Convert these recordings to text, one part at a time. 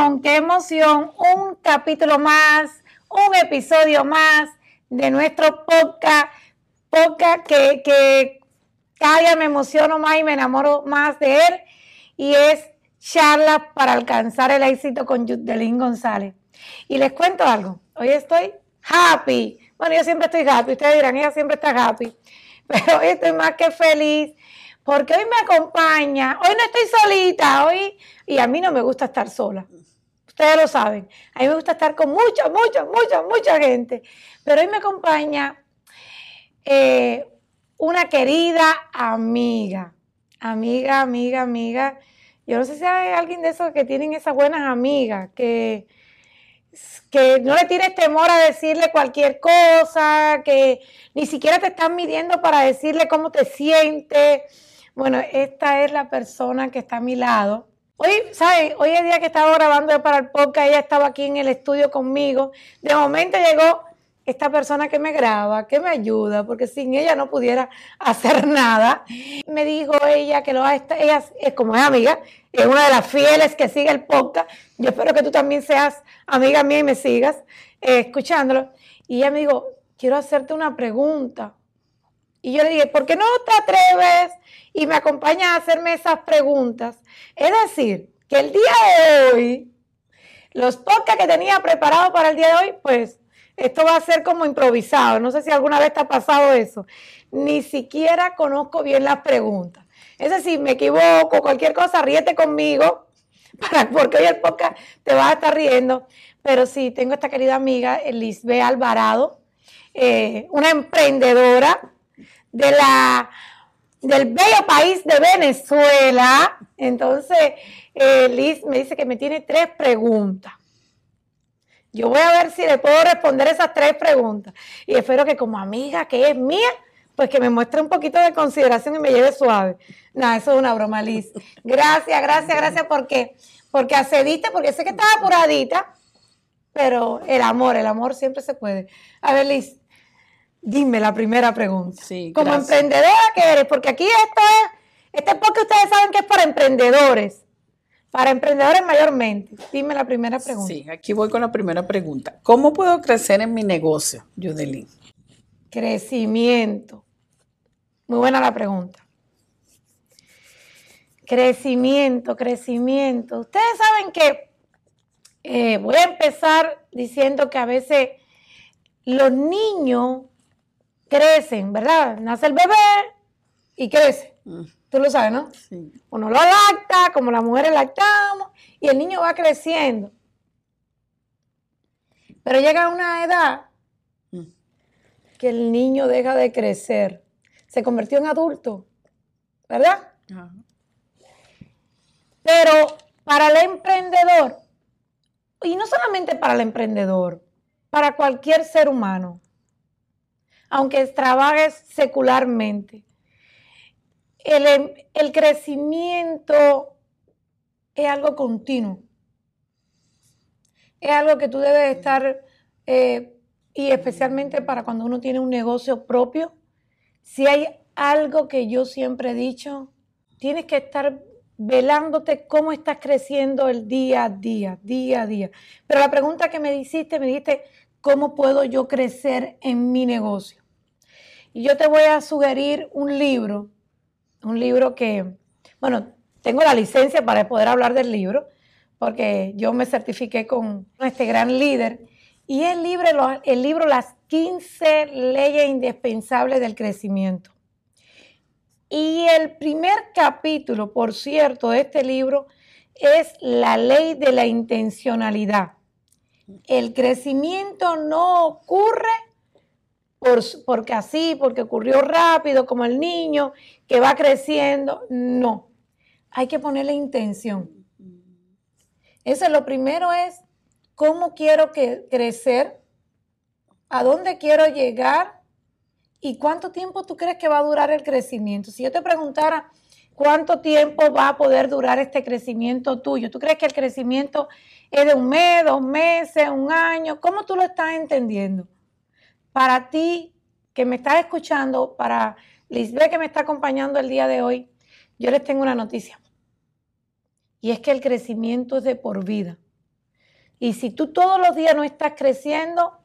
emoción, qué emoción. Un capítulo más, un episodio más de nuestro podcast. Podcast que, que cada día me emociono más y me enamoro más de él. Y es charla para alcanzar el éxito con Yudelín González. Y les cuento algo. Hoy estoy happy. Bueno, yo siempre estoy happy. Ustedes dirán, ella siempre está happy. Pero hoy estoy más que feliz porque hoy me acompaña, hoy no estoy solita, hoy, y a mí no me gusta estar sola. Ustedes lo saben, a mí me gusta estar con mucha, mucha, mucha, mucha gente, pero hoy me acompaña eh, una querida amiga, amiga, amiga, amiga. Yo no sé si hay alguien de esos que tienen esas buenas amigas, que, que no le tienes temor a decirle cualquier cosa, que ni siquiera te están midiendo para decirle cómo te sientes bueno, esta es la persona que está a mi lado. Hoy, ¿sabes? Hoy el día que estaba grabando para el podcast, ella estaba aquí en el estudio conmigo. De momento llegó esta persona que me graba, que me ayuda, porque sin ella no pudiera hacer nada. Me dijo ella que lo ha ella es como es amiga, es una de las fieles que sigue el podcast. Yo espero que tú también seas amiga mía y me sigas eh, escuchándolo. Y ella me dijo, quiero hacerte una pregunta. Y yo le dije, ¿por qué no te atreves y me acompañas a hacerme esas preguntas? Es decir, que el día de hoy, los podcasts que tenía preparados para el día de hoy, pues esto va a ser como improvisado. No sé si alguna vez te ha pasado eso. Ni siquiera conozco bien las preguntas. Es decir, me equivoco, cualquier cosa, ríete conmigo, para, porque hoy el podcast te va a estar riendo. Pero sí, tengo esta querida amiga, Lisbeth Alvarado, eh, una emprendedora de la, del bello país de Venezuela. Entonces, eh, Liz me dice que me tiene tres preguntas. Yo voy a ver si le puedo responder esas tres preguntas. Y espero que como amiga que es mía, pues que me muestre un poquito de consideración y me lleve suave. Nada, eso es una broma, Liz. Gracias, gracias, gracias porque, porque accediste, porque sé que estaba apuradita, pero el amor, el amor siempre se puede. A ver, Liz, Dime la primera pregunta. Sí, Como emprendedora que eres, porque aquí esto es, este porque ustedes saben que es para emprendedores, para emprendedores mayormente. Dime la primera pregunta. Sí, aquí voy con la primera pregunta. ¿Cómo puedo crecer en mi negocio, Yudelín? Crecimiento. Muy buena la pregunta. Crecimiento, crecimiento. Ustedes saben que eh, voy a empezar diciendo que a veces los niños crecen, ¿verdad? Nace el bebé y crece. Mm. Tú lo sabes, ¿no? Sí. Uno lo lacta, como las mujeres lactamos, y el niño va creciendo. Pero llega una edad mm. que el niño deja de crecer. Se convirtió en adulto, ¿verdad? Pero para el emprendedor, y no solamente para el emprendedor, para cualquier ser humano, aunque trabajes secularmente. Em, el, crecimiento es algo continuo. Es algo que tú debes estar, eh, y especialmente para cuando uno tiene un negocio propio, si hay algo que yo siempre he dicho, tienes que estar velándote cómo estás creciendo el día a día, día a día. Pero la pregunta que me hiciste, me dijiste, ¿cómo puedo yo crecer en mi negocio? Y yo te voy a sugerir un libro, un libro que, bueno, tengo la licencia para poder hablar del libro, porque yo me certifiqué con este gran líder, y el libro, el libro Las 15 leyes indispensables del crecimiento. Y el primer capítulo, por cierto, de este libro es la ley de la intencionalidad. El crecimiento no ocurre porque así, porque ocurrió rápido, como el niño que va creciendo. No, hay que ponerle intención. Eso lo primero es cómo quiero que crecer, a dónde quiero llegar y cuánto tiempo tú crees que va a durar el crecimiento. Si yo te preguntara cuánto tiempo va a poder durar este crecimiento tuyo, ¿tú crees que el crecimiento es de un mes, dos meses, un año? ¿Cómo tú lo estás entendiendo? Para ti que me estás escuchando, para Lisbeth que me está acompañando el día de hoy, yo les tengo una noticia. Y es que el crecimiento es de por vida. Y si tú todos los días no estás creciendo,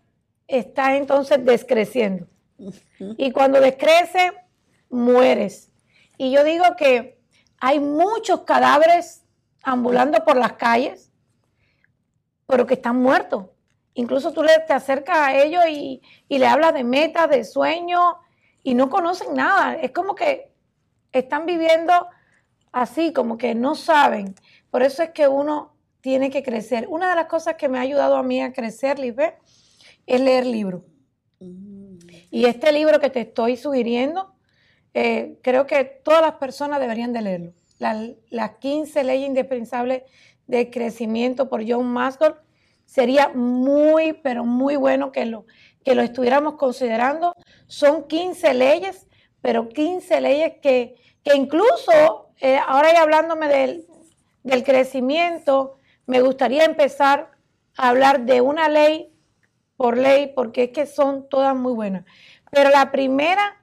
estás entonces descreciendo. Y cuando descrece, mueres. Y yo digo que hay muchos cadáveres ambulando por las calles, pero que están muertos. Incluso tú te acercas a ellos y, y le hablas de metas, de sueños, y no conocen nada. Es como que están viviendo así, como que no saben. Por eso es que uno tiene que crecer. Una de las cosas que me ha ayudado a mí a crecer, Lisbeth, es leer libros. Mm. Y este libro que te estoy sugiriendo, eh, creo que todas las personas deberían de leerlo. las 15 leyes indispensables de crecimiento por John Maslow. Sería muy, pero muy bueno que lo, que lo estuviéramos considerando. Son 15 leyes, pero 15 leyes que, que incluso, eh, ahora ya hablándome del, del crecimiento, me gustaría empezar a hablar de una ley por ley, porque es que son todas muy buenas. Pero la primera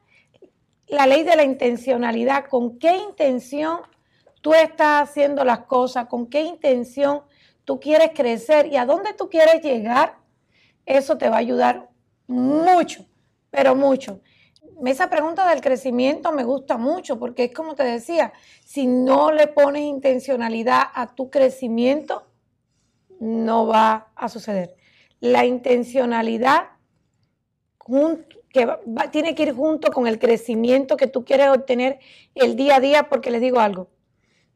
la ley de la intencionalidad, con qué intención tú estás haciendo las cosas, con qué intención tú quieres crecer y a dónde tú quieres llegar, eso te va a ayudar mucho, pero mucho. Esa pregunta del crecimiento me gusta mucho porque es como te decía, si no le pones intencionalidad a tu crecimiento, no va a suceder. La intencionalidad que tiene que ir junto con el crecimiento que tú quieres obtener el día a día, porque les digo algo,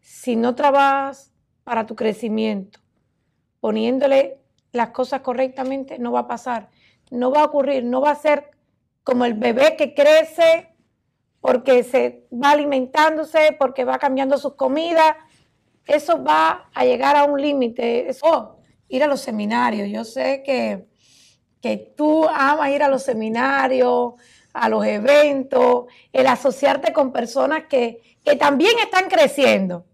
si no trabajas para tu crecimiento, poniéndole las cosas correctamente, no va a pasar, no va a ocurrir, no va a ser como el bebé que crece porque se va alimentándose, porque va cambiando sus comidas, eso va a llegar a un límite. Oh, ir a los seminarios, yo sé que que tú amas ir a los seminarios, a los eventos, el asociarte con personas que, también están creciendo.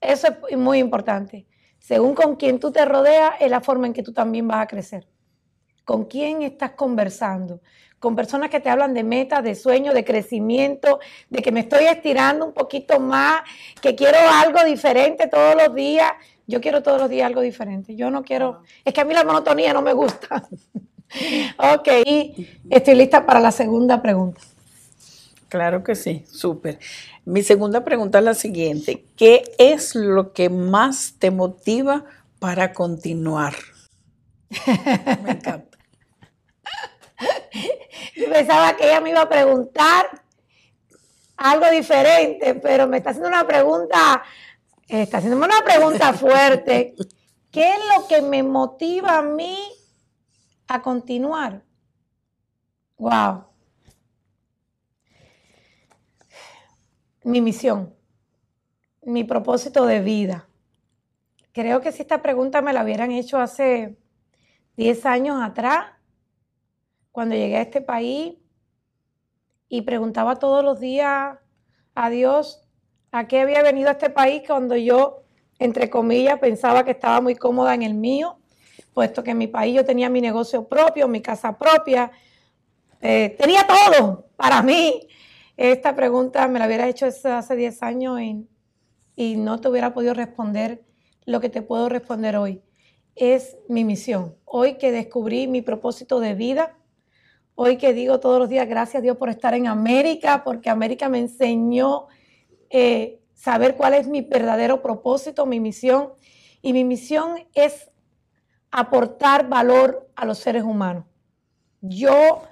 Eso es muy importante. Según con quien tú te rodeas, es la forma en que tú también vas a crecer. ¿Con quién estás conversando? Con personas que te hablan de metas, de sueños, de crecimiento, de que me estoy estirando un poquito más, que quiero algo diferente todos los días. Yo quiero todos los días algo diferente. Yo no quiero, es que a mí la monotonía no me gusta. ok, estoy lista para la segunda pregunta. Claro que sí, súper. Mi segunda pregunta es la siguiente. ¿Qué es lo que más te motiva para continuar? me encanta. Yo pensaba que ella me iba a preguntar algo diferente, pero me está haciendo una pregunta está haciéndome una pregunta fuerte. ¿Qué es lo que me motiva a mí a continuar? Wow. Mi misión, mi propósito de vida. Creo que si esta pregunta me la hubieran hecho hace 10 años atrás, cuando llegué a este país y preguntaba todos los días a Dios ¿A qué había venido a este país cuando yo, entre comillas, pensaba que estaba muy cómoda en el mío? Puesto que en mi país yo tenía mi negocio propio, mi casa propia, eh, tenía todo para mí. Esta pregunta me la hubiera hecho hace 10 años y, no te hubiera podido responder lo que te puedo responder hoy. Es mi misión. Hoy que descubrí mi propósito de vida, hoy que digo todos los días gracias a Dios por estar en América, porque América me enseñó eh, saber cuál es mi verdadero propósito, mi misión. Y mi misión es aportar valor a los seres humanos. Yo,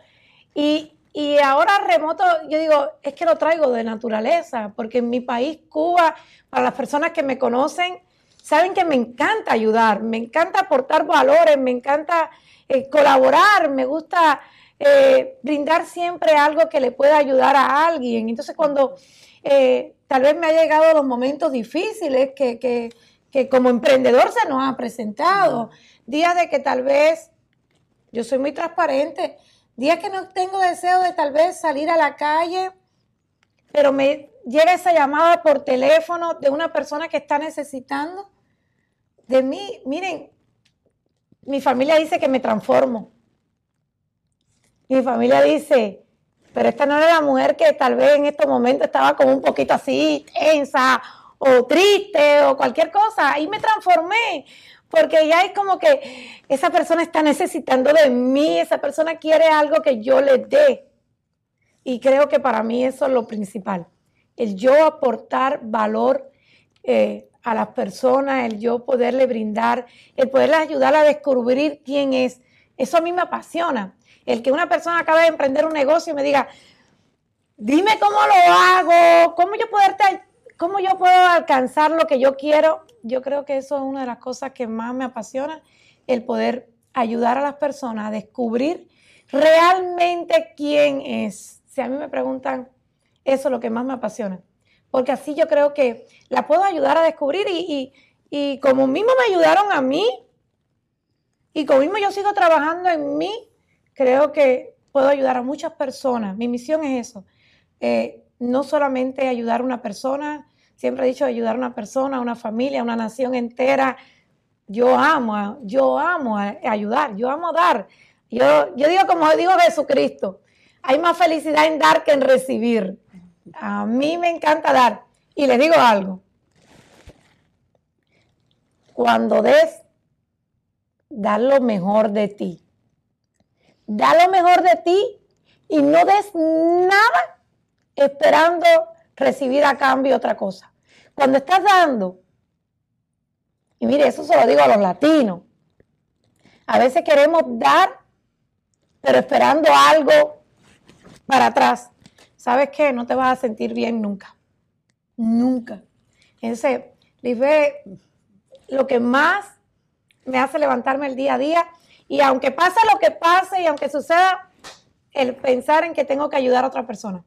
y, y ahora remoto, yo digo, es que lo traigo de naturaleza, porque en mi país, Cuba, para las personas que me conocen, saben que me encanta ayudar, me encanta aportar valores, me encanta eh, colaborar, me gusta eh, brindar siempre algo que le pueda ayudar a alguien. Entonces, cuando eh, tal vez me ha llegado los momentos difíciles que, como emprendedor se nos ha presentado. Días de que tal vez, yo soy muy transparente, días que no tengo deseo de tal vez salir a la calle, pero me llega esa llamada por teléfono de una persona que está necesitando de mí. Miren, mi familia dice que me transformo. Mi familia dice, pero esta no era la mujer que tal vez en estos momentos estaba como un poquito así, tensa o triste o cualquier cosa. Ahí me transformé porque ya es como que esa persona está necesitando de mí, esa persona quiere algo que yo le dé. Y creo que para mí eso es lo principal, el yo aportar valor eh, a las personas, el yo poderle brindar, el poderle ayudar a descubrir quién es. Eso a mí me apasiona. El que una persona acabe de emprender un negocio y me diga, dime cómo lo hago, cómo yo, poderte, cómo yo puedo alcanzar lo que yo quiero. Yo creo que eso es una de las cosas que más me apasiona, el poder ayudar a las personas a descubrir realmente quién es. Si a mí me preguntan, eso es lo que más me apasiona. Porque así yo creo que la puedo ayudar a descubrir y, y como mismo me ayudaron a mí, y como mismo yo sigo trabajando en mí, creo que puedo ayudar a muchas personas. Mi misión es eso. Eh, no solamente ayudar a una persona, siempre he dicho ayudar a una persona, a una familia, a una nación entera. Yo amo, yo amo ayudar, yo amo dar. Yo, yo digo como digo Jesucristo, hay más felicidad en dar que en recibir. A mí me encanta dar. Y les digo algo. Cuando des, da lo mejor de ti. Da lo mejor de ti y no des nada esperando recibir a cambio otra cosa. Cuando estás dando, y mire, eso se lo digo a los latinos, a veces queremos dar, pero esperando algo para atrás. ¿Sabes qué? No te vas a sentir bien nunca. Nunca. Entonces, ve lo que más me hace levantarme el día a día, y aunque pase lo que pase y aunque suceda, el pensar en que tengo que ayudar a otra persona.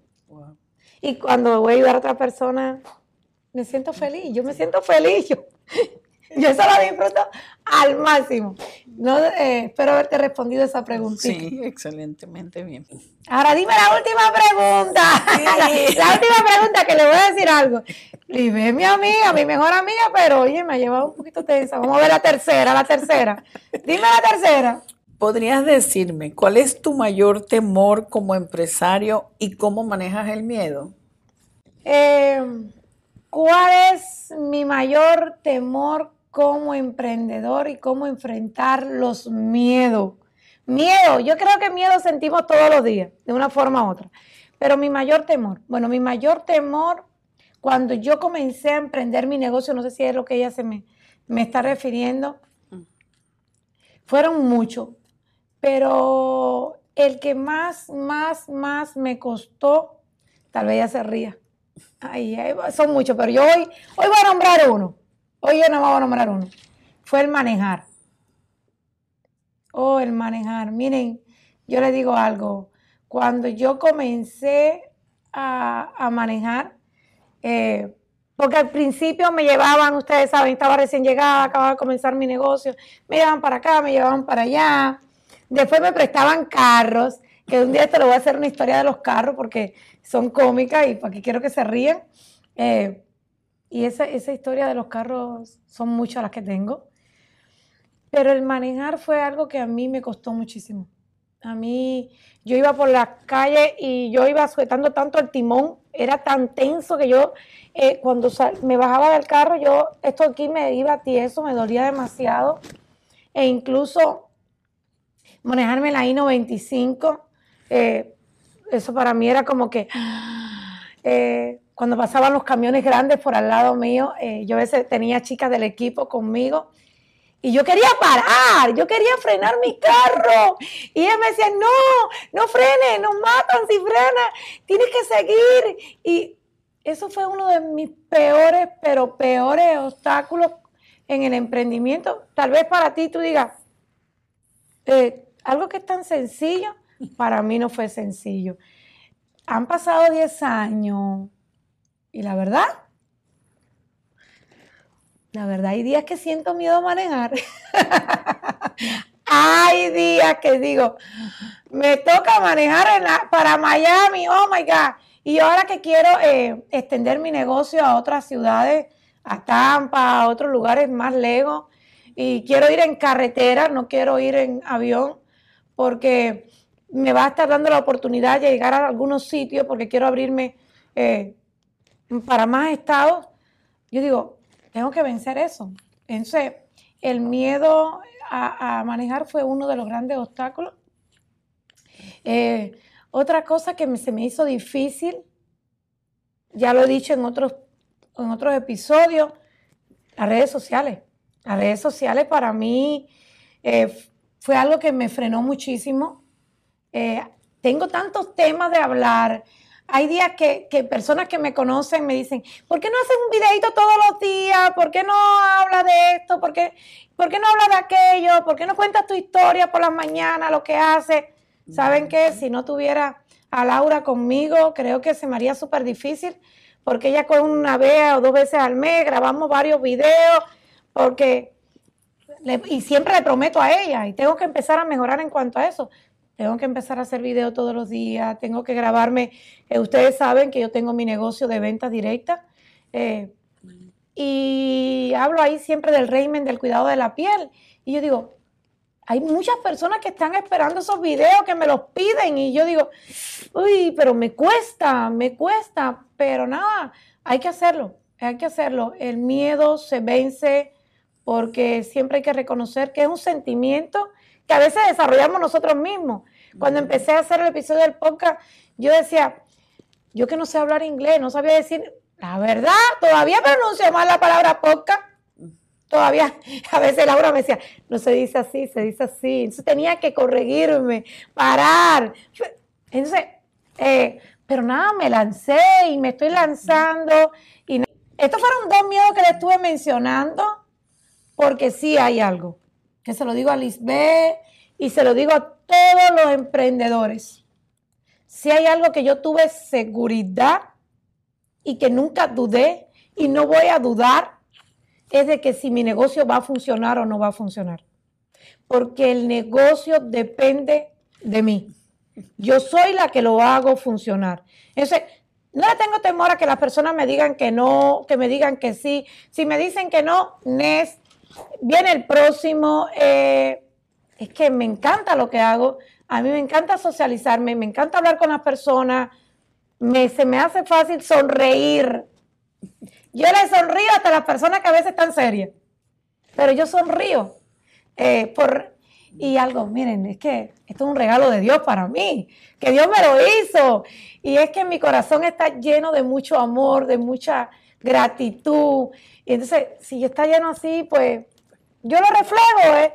Y cuando voy a ayudar a otra persona, me siento feliz. Yo me siento feliz. Yo, yo eso lo disfruto al máximo. No, eh, espero haberte respondido esa pregunta. Sí, excelentemente bien. Ahora dime la última pregunta. La, última pregunta que le voy a decir algo. Y ve mi amiga, mi mejor amiga, pero oye, me ha llevado un poquito tensa. Vamos a ver la tercera, la tercera. Dime la tercera. ¿Podrías decirme cuál es tu mayor temor como empresario y cómo manejas el miedo? Eh, ¿Cuál es mi mayor temor como emprendedor y cómo enfrentar los miedos? Miedo, yo creo que miedo sentimos todos los días, de una forma u otra. Pero mi mayor temor, bueno, mi mayor temor cuando yo comencé a emprender mi negocio, no sé si es lo que ella se me, me está refiriendo, fueron muchos pero el que más, más, más me costó, tal vez ya se ría. Ay, son muchos, pero yo hoy, hoy voy a nombrar uno. Hoy yo no voy a nombrar uno. Fue el manejar. Oh, el manejar. Miren, yo les digo algo. Cuando yo comencé a, manejar, eh, porque al principio me llevaban, ustedes saben, estaba recién llegada, acababa de comenzar mi negocio, me llevaban para acá, me llevaban para allá. Después me prestaban carros, que un día te lo voy a hacer una historia de los carros porque son cómicas y porque quiero que se ríen. Eh, y esa, esa historia de los carros son muchas las que tengo. Pero el manejar fue algo que a mí me costó muchísimo. A mí, yo iba por la calle y yo iba sujetando tanto el timón, era tan tenso que yo, eh, cuando me bajaba del carro, yo, esto aquí me iba tieso, me dolía demasiado. E incluso manejarme la I-95, eh, eso para mí era como que eh, cuando pasaban los camiones grandes por al lado mío, eh, yo a veces tenía chicas del equipo conmigo y yo quería parar, yo quería frenar mi carro. Y ellas me decían, no, no frene, nos matan si frena, tienes que seguir. Y eso fue uno de mis peores, pero peores obstáculos en el emprendimiento. Tal vez para ti tú digas, eh, algo que es tan sencillo, para mí no fue sencillo. Han pasado 10 años y la verdad, la verdad, hay días que siento miedo a manejar. hay días que digo, me toca manejar para Miami, oh my God. Y ahora que quiero eh, extender mi negocio a otras ciudades, a Tampa, a otros lugares más lejos, y quiero ir en carretera, no quiero ir en avión, porque me va a estar dando la oportunidad de llegar a algunos sitios porque quiero abrirme eh, para más estados. Yo digo, tengo que vencer eso. Entonces, el miedo a, manejar fue uno de los grandes obstáculos. Eh, otra cosa que se me hizo difícil, ya lo he dicho en otros, en otros episodios, las redes sociales. Las redes sociales para mí eh, fue algo que me frenó muchísimo. Eh, tengo tantos temas de hablar. Hay días que, personas que me conocen me dicen, ¿por qué no haces un videito todos los días? ¿Por qué no hablas de esto? ¿Por qué, ¿Por qué no hablas de aquello? ¿Por qué no cuentas tu historia por las mañanas, lo que haces? ¿Saben qué? Si no tuviera a Laura conmigo, creo que se me haría súper difícil, porque ella con una vez o dos veces al mes grabamos varios videos, porque, y siempre le prometo a ella, y tengo que empezar a mejorar en cuanto a eso. Tengo que empezar a hacer videos todos los días, tengo que grabarme. Eh, ustedes saben que yo tengo mi negocio de ventas directas. Eh, y hablo ahí siempre del régimen del cuidado de la piel. Y yo digo, hay muchas personas que están esperando esos videos, que me los piden. Y yo digo, uy, pero me cuesta, me cuesta. Pero nada, hay que hacerlo, hay que hacerlo. El miedo se vence porque siempre hay que reconocer que es un sentimiento que a veces desarrollamos nosotros mismos. Cuando empecé a hacer el episodio del podcast, yo decía, yo que no sé hablar inglés, no sabía decir, la verdad, todavía pronuncio mal la palabra podcast. Todavía, a veces Laura me decía, no se dice así, se dice así. Entonces tenía que corregirme, parar. Entonces, eh, pero nada, me lancé y me estoy lanzando. Y estos fueron dos miedos que le estuve mencionando, porque sí hay algo que se lo digo a Lisbeth y se lo digo a todos los emprendedores. Si hay algo que yo tuve seguridad y que nunca dudé y no voy a dudar, es de que si mi negocio va a funcionar o no va a funcionar. Porque el negocio depende de mí. Yo soy la que lo hago funcionar. Entonces, no le tengo temor a que las personas me digan que no, que me digan que sí. Si me dicen que no, Nes, Viene el próximo. Eh, es que me encanta lo que hago. A mí me encanta socializarme, me encanta hablar con las personas. Me, se me hace fácil sonreír. Yo le sonrío hasta las personas que a veces están serias. Pero yo sonrío. Eh, por, y algo, miren, es que esto es un regalo de Dios para mí, que Dios me lo hizo. Y es que mi corazón está lleno de mucho amor, de mucha gratitud. Y entonces, si está lleno así, pues yo lo reflejo. ¿eh?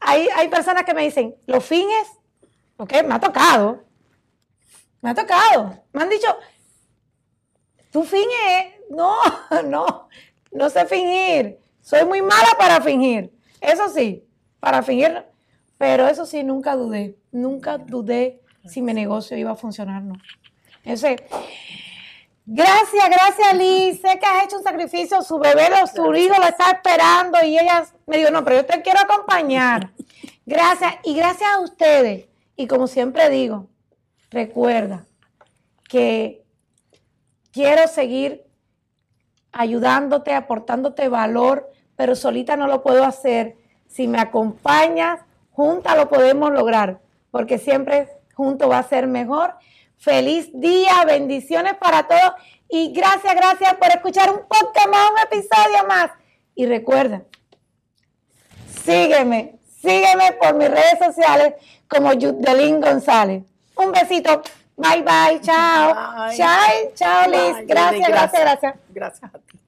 hay, hay personas que me dicen, ¿lo finges? Ok, me ha tocado. Me ha tocado. Me han dicho, tú finges. No, no, no sé fingir. Soy muy mala para fingir. Eso sí, para fingir. Pero eso sí, nunca dudé. Nunca dudé si mi negocio iba a funcionar, no. Ese, Gracias, gracias Liz. Sé que has hecho un sacrificio. Su bebé, su hijo lo está esperando y ella me dijo, no, pero yo te quiero acompañar. Gracias y gracias a ustedes. Y como siempre digo, recuerda que quiero seguir ayudándote, aportándote valor, pero solita no lo puedo hacer. Si me acompañas, juntas lo podemos lograr, porque siempre junto va a ser mejor Feliz día, bendiciones para todos y gracias, gracias por escuchar un podcast más, un episodio más. Y recuerda, sígueme, sígueme por mis redes sociales como Yudelín González. Un besito. Bye, bye, chao. Chao, chao, Liz. gracias, gracias, gracias. Gracias a ti.